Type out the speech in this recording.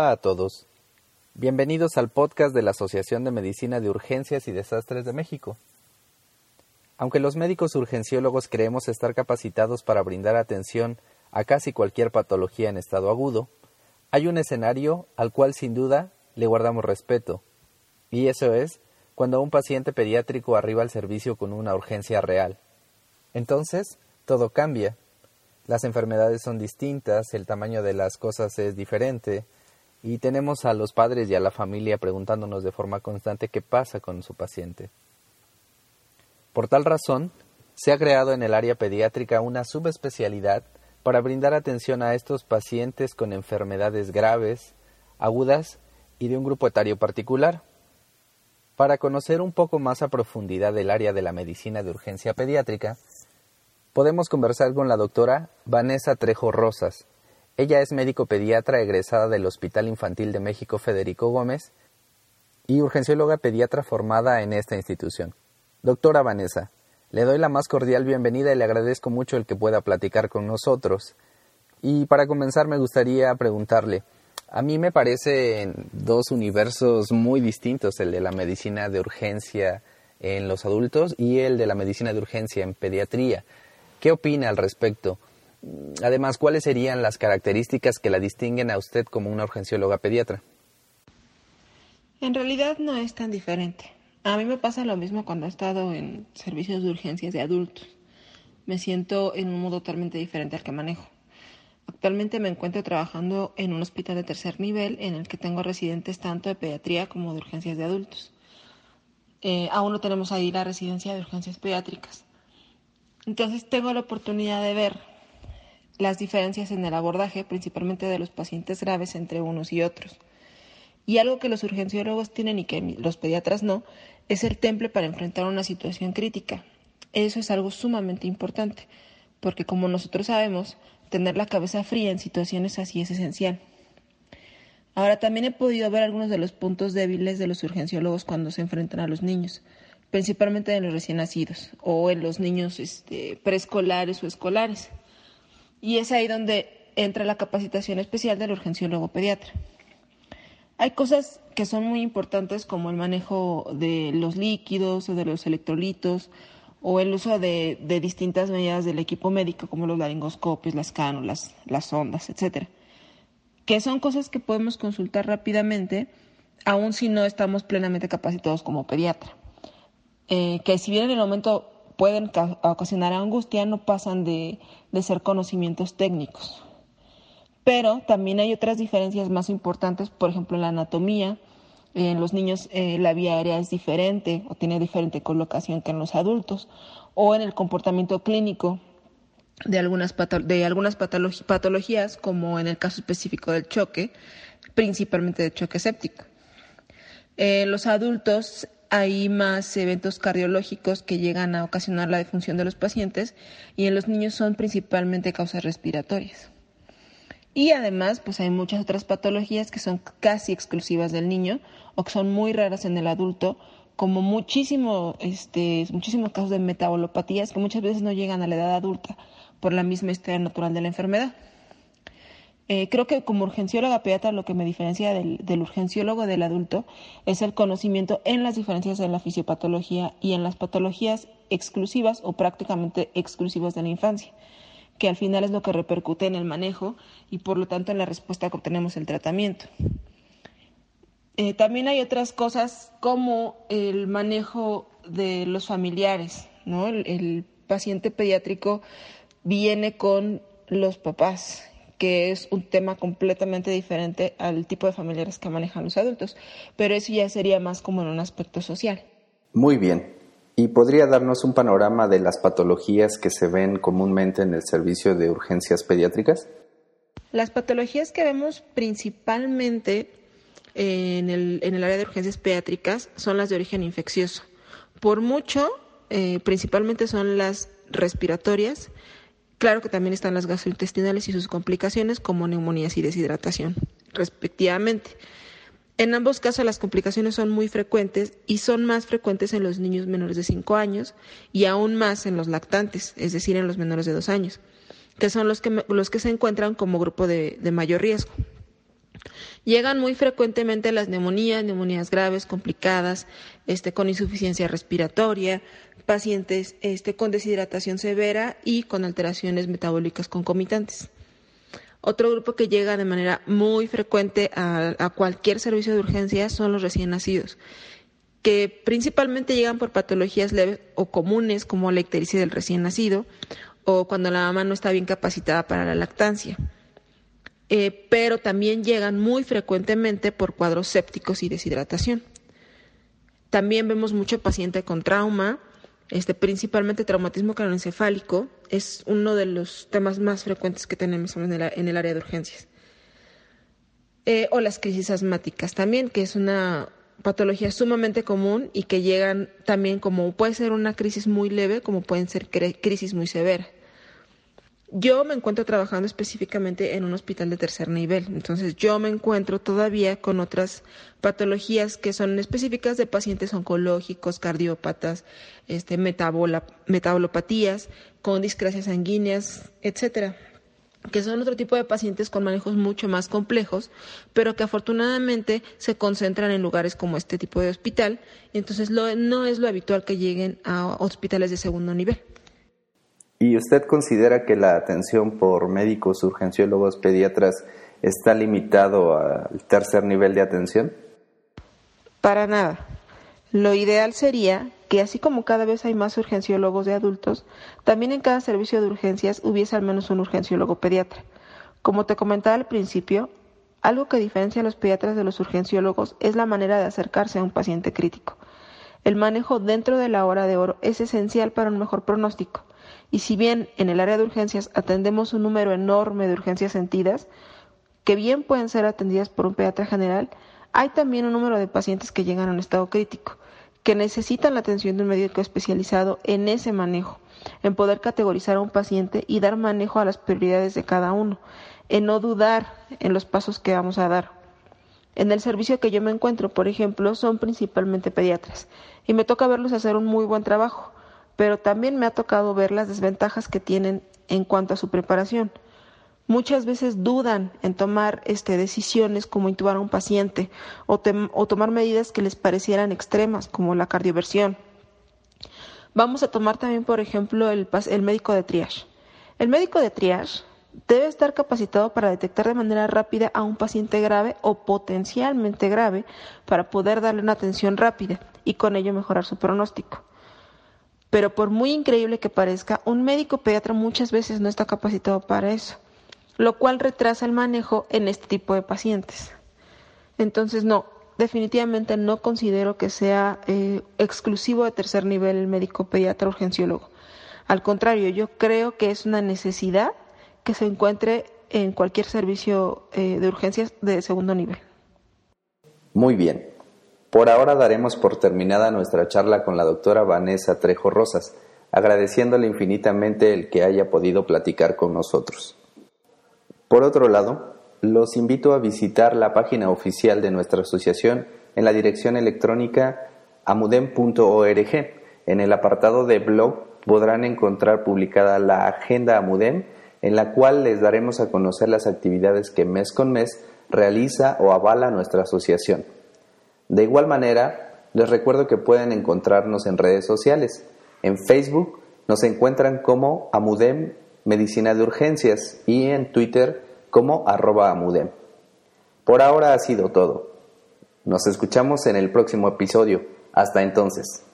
Hola a todos. Bienvenidos al podcast de la Asociación de Medicina de Urgencias y Desastres de México. Aunque los médicos urgenciólogos creemos estar capacitados para brindar atención a casi cualquier patología en estado agudo, hay un escenario al cual sin duda le guardamos respeto, y eso es cuando un paciente pediátrico arriba al servicio con una urgencia real. Entonces, todo cambia. Las enfermedades son distintas, el tamaño de las cosas es diferente, y tenemos a los padres y a la familia preguntándonos de forma constante qué pasa con su paciente. Por tal razón, se ha creado en el área pediátrica una subespecialidad para brindar atención a estos pacientes con enfermedades graves, agudas y de un grupo etario particular. Para conocer un poco más a profundidad del área de la medicina de urgencia pediátrica, podemos conversar con la doctora Vanessa Trejo Rosas, ella es médico pediatra egresada del Hospital Infantil de México Federico Gómez y urgencióloga pediatra formada en esta institución. Doctora Vanessa, le doy la más cordial bienvenida y le agradezco mucho el que pueda platicar con nosotros. Y para comenzar me gustaría preguntarle, a mí me parecen dos universos muy distintos, el de la medicina de urgencia en los adultos y el de la medicina de urgencia en pediatría. ¿Qué opina al respecto? Además, ¿cuáles serían las características que la distinguen a usted como una urgencióloga pediatra? En realidad no es tan diferente. A mí me pasa lo mismo cuando he estado en servicios de urgencias de adultos. Me siento en un modo totalmente diferente al que manejo. Actualmente me encuentro trabajando en un hospital de tercer nivel en el que tengo residentes tanto de pediatría como de urgencias de adultos. Eh, aún no tenemos ahí la residencia de urgencias pediátricas. Entonces tengo la oportunidad de ver las diferencias en el abordaje, principalmente de los pacientes graves entre unos y otros. Y algo que los urgenciólogos tienen y que los pediatras no, es el temple para enfrentar una situación crítica. Eso es algo sumamente importante, porque como nosotros sabemos, tener la cabeza fría en situaciones así es esencial. Ahora también he podido ver algunos de los puntos débiles de los urgenciólogos cuando se enfrentan a los niños, principalmente en los recién nacidos o en los niños este, preescolares o escolares. Y es ahí donde entra la capacitación especial del urgenciólogo pediatra. Hay cosas que son muy importantes como el manejo de los líquidos o de los electrolitos o el uso de, distintas medidas del equipo médico como los laringoscopios, las cánulas, las sondas, etcétera, que son cosas que podemos consultar rápidamente aun si no estamos plenamente capacitados como pediatra. Eh, que si bien en el momento pueden ocasionar angustia no pasan de, ser conocimientos técnicos. Pero también hay otras diferencias más importantes, por ejemplo, en la anatomía. En los niños eh, la vía aérea es diferente o tiene diferente colocación que en los adultos, o en el comportamiento clínico de algunas, de algunas patologías, como en el caso específico del choque, principalmente del choque séptico. En los adultos hay más eventos cardiológicos que llegan a ocasionar la defunción de los pacientes y en los niños son principalmente causas respiratorias. Y además, pues hay muchas otras patologías que son casi exclusivas del niño o que son muy raras en el adulto, como muchísimo, este, muchísimos casos de metabolopatías que muchas veces no llegan a la edad adulta por la misma historia natural de la enfermedad. Eh, creo que como urgencióloga pediatra lo que me diferencia del, urgenciólogo del adulto es el conocimiento en las diferencias de la fisiopatología y en las patologías exclusivas o prácticamente exclusivas de la infancia, que al final es lo que repercute en el manejo y por lo tanto en la respuesta que obtenemos el tratamiento. Eh, también hay otras cosas como el manejo de los familiares, ¿no? el paciente pediátrico viene con los papás que es un tema completamente diferente al tipo de familiares que manejan los adultos, pero eso ya sería más como en un aspecto social. Muy bien. ¿Y podría darnos un panorama de las patologías que se ven comúnmente en el servicio de urgencias pediátricas? Las patologías que vemos principalmente en el, en el área de urgencias pediátricas son las de origen infeccioso. Por mucho, eh, principalmente son las respiratorias, Claro que también están las gastrointestinales y sus complicaciones como neumonías y deshidratación, respectivamente. En ambos casos las complicaciones son muy frecuentes y son más frecuentes en los niños menores de 5 años y aún más en los lactantes, es decir, en los menores de 2 años, que son los que, los que se encuentran como grupo de, de mayor riesgo. Llegan muy frecuentemente las neumonías, neumonías graves, complicadas, este, con insuficiencia respiratoria, pacientes este, con deshidratación severa y con alteraciones metabólicas concomitantes. Otro grupo que llega de manera muy frecuente a, cualquier servicio de urgencia son los recién nacidos, que principalmente llegan por patologías leves o comunes como la ictericia del recién nacido o cuando la mamá no está bien capacitada para la lactancia. Eh, pero también llegan muy frecuentemente por cuadros sépticos y deshidratación. También vemos mucho paciente con trauma, este, principalmente traumatismo craneoencefálico, es uno de los temas más frecuentes que tenemos en el, área de urgencias. Eh, o las crisis asmáticas también, que es una patología sumamente común y que llegan también como puede ser una crisis muy leve, como pueden ser crisis muy severas. Yo me encuentro trabajando específicamente en un hospital de tercer nivel, entonces yo me encuentro todavía con otras patologías que son específicas de pacientes oncológicos, cardiópatas, este, metabolopatías, con discrasias sanguíneas, etcétera que son otro tipo de pacientes con manejos mucho más complejos, pero que afortunadamente se concentran en lugares como este tipo de hospital, entonces no es lo habitual que lleguen a hospitales de segundo nivel. ¿Y usted considera que la atención por médicos, urgenciólogos, pediatras está limitado al tercer nivel de atención? Para nada. Lo ideal sería que así como cada vez hay más urgenciólogos de adultos, también en cada servicio de urgencias hubiese al menos un urgenciólogo pediatra. Como te comentaba al principio, algo que diferencia a los pediatras de los urgenciólogos es la manera de acercarse a un paciente crítico. El manejo dentro de la hora de oro es esencial para un mejor pronóstico. Y si bien en el área de urgencias atendemos un número enorme de urgencias sentidas, que bien pueden ser atendidas por un pediatra general, hay también un número de pacientes que llegan a un estado crítico, que necesitan la atención de un médico especializado en ese manejo, en poder categorizar a un paciente y dar manejo a las prioridades de cada uno, en no dudar en los pasos que vamos a dar. En el servicio que yo me encuentro, por ejemplo, son principalmente pediatras y me toca verlos hacer un muy buen trabajo pero también me ha tocado ver las desventajas que tienen en cuanto a su preparación. Muchas veces dudan en tomar este, decisiones como intubar a un paciente o, tomar medidas que les parecieran extremas, como la cardioversión. Vamos a tomar también, por ejemplo, el, el médico de triage. El médico de triage debe estar capacitado para detectar de manera rápida a un paciente grave o potencialmente grave para poder darle una atención rápida y con ello mejorar su pronóstico. Pero por muy increíble que parezca, un médico pediatra muchas veces no está capacitado para eso, lo cual retrasa el manejo en este tipo de pacientes. Entonces, no, definitivamente no considero que sea eh, exclusivo de tercer nivel el médico pediatra urgenciólogo. Al contrario, yo creo que es una necesidad que se encuentre en cualquier servicio eh, de urgencias de segundo nivel. Muy bien. Por ahora daremos por terminada nuestra charla con la doctora Vanessa Trejo Rosas, agradeciéndole infinitamente el que haya podido platicar con nosotros. Por otro lado, los invito a visitar la página oficial de nuestra asociación en la dirección electrónica amudem.org. En el apartado de blog podrán encontrar publicada la agenda Amudem, en la cual les daremos a conocer las actividades que mes con mes realiza o avala nuestra asociación. De igual manera, les recuerdo que pueden encontrarnos en redes sociales. En Facebook nos encuentran como Amudem Medicina de Urgencias y en Twitter como arroba Amudem. Por ahora ha sido todo. Nos escuchamos en el próximo episodio. Hasta entonces.